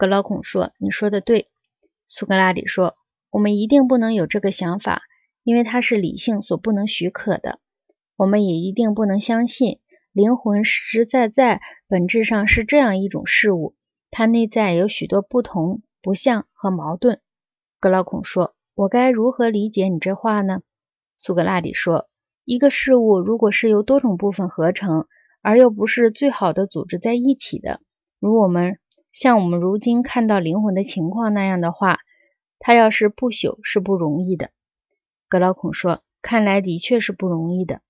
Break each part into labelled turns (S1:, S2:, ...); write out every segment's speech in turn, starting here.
S1: 格劳孔说：“你说的对。”苏格拉底说：“我们一定不能有这个想法，因为它是理性所不能许可的。我们也一定不能相信灵魂实实在在本质上是这样一种事物，它内在有许多不同、不像和矛盾。”格劳孔说：“我该如何理解你这话呢？”苏格拉底说：“一个事物如果是由多种部分合成，而又不是最好的组织在一起的，如我们……”像我们如今看到灵魂的情况那样的话，它要是不朽是不容易的。格劳孔说：“看来的确是不容易的。”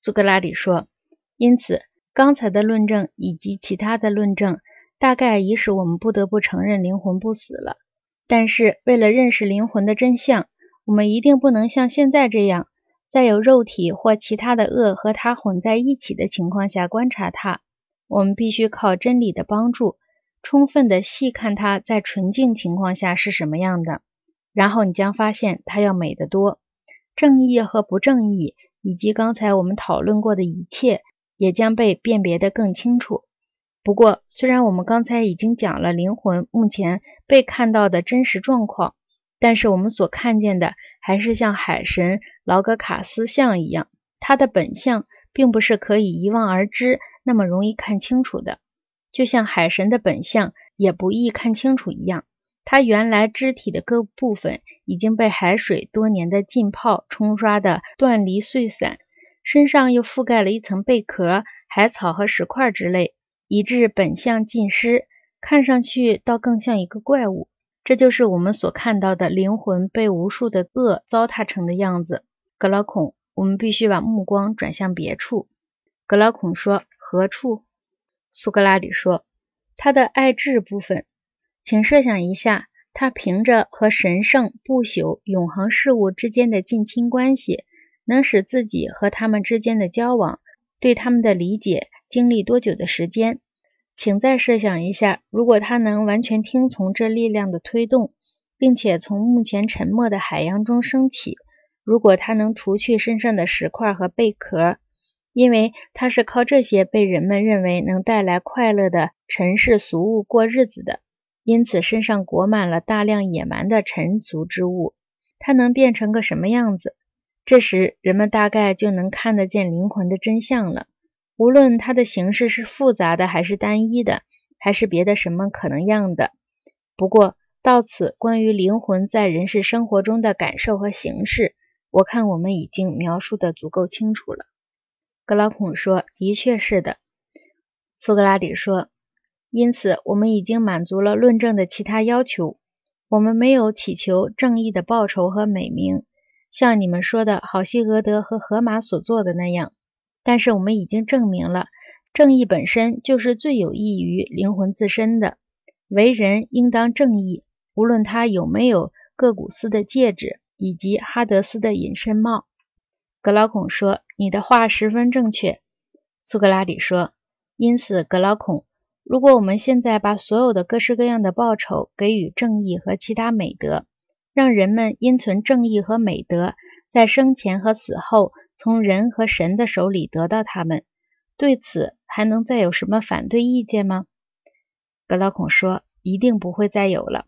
S1: 苏格拉底说：“因此，刚才的论证以及其他的论证，大概已使我们不得不承认灵魂不死了。但是，为了认识灵魂的真相，我们一定不能像现在这样，在有肉体或其他的恶和它混在一起的情况下观察它。我们必须靠真理的帮助。”充分的细看它在纯净情况下是什么样的，然后你将发现它要美得多。正义和不正义，以及刚才我们讨论过的一切，也将被辨别得更清楚。不过，虽然我们刚才已经讲了灵魂目前被看到的真实状况，但是我们所看见的还是像海神劳格卡斯像一样，它的本相并不是可以一望而知那么容易看清楚的。就像海神的本相也不易看清楚一样，他原来肢体的各部分已经被海水多年的浸泡冲刷的断离碎散，身上又覆盖了一层贝壳、海草和石块之类，以致本相尽失，看上去倒更像一个怪物。这就是我们所看到的灵魂被无数的恶糟蹋成的样子。格劳孔，我们必须把目光转向别处。格劳孔说：“何处？”苏格拉底说：“他的爱智部分，请设想一下，他凭着和神圣、不朽、永恒事物之间的近亲关系，能使自己和他们之间的交往，对他们的理解经历多久的时间？请再设想一下，如果他能完全听从这力量的推动，并且从目前沉默的海洋中升起，如果他能除去身上的石块和贝壳。”因为他是靠这些被人们认为能带来快乐的尘世俗物过日子的，因此身上裹满了大量野蛮的尘俗之物。他能变成个什么样子？这时人们大概就能看得见灵魂的真相了。无论它的形式是复杂的，还是单一的，还是别的什么可能样的。不过到此，关于灵魂在人世生活中的感受和形式，我看我们已经描述的足够清楚了。格劳孔说：“的确是的。”苏格拉底说：“因此，我们已经满足了论证的其他要求。我们没有祈求正义的报酬和美名，像你们说的好希俄德和荷马所做的那样。但是，我们已经证明了，正义本身就是最有益于灵魂自身的。为人应当正义，无论他有没有各古斯的戒指以及哈德斯的隐身帽。”格劳孔说：“你的话十分正确。”苏格拉底说：“因此，格劳孔，如果我们现在把所有的各式各样的报酬给予正义和其他美德，让人们因存正义和美德，在生前和死后从人和神的手里得到他们，对此还能再有什么反对意见吗？”格劳孔说：“一定不会再有了。”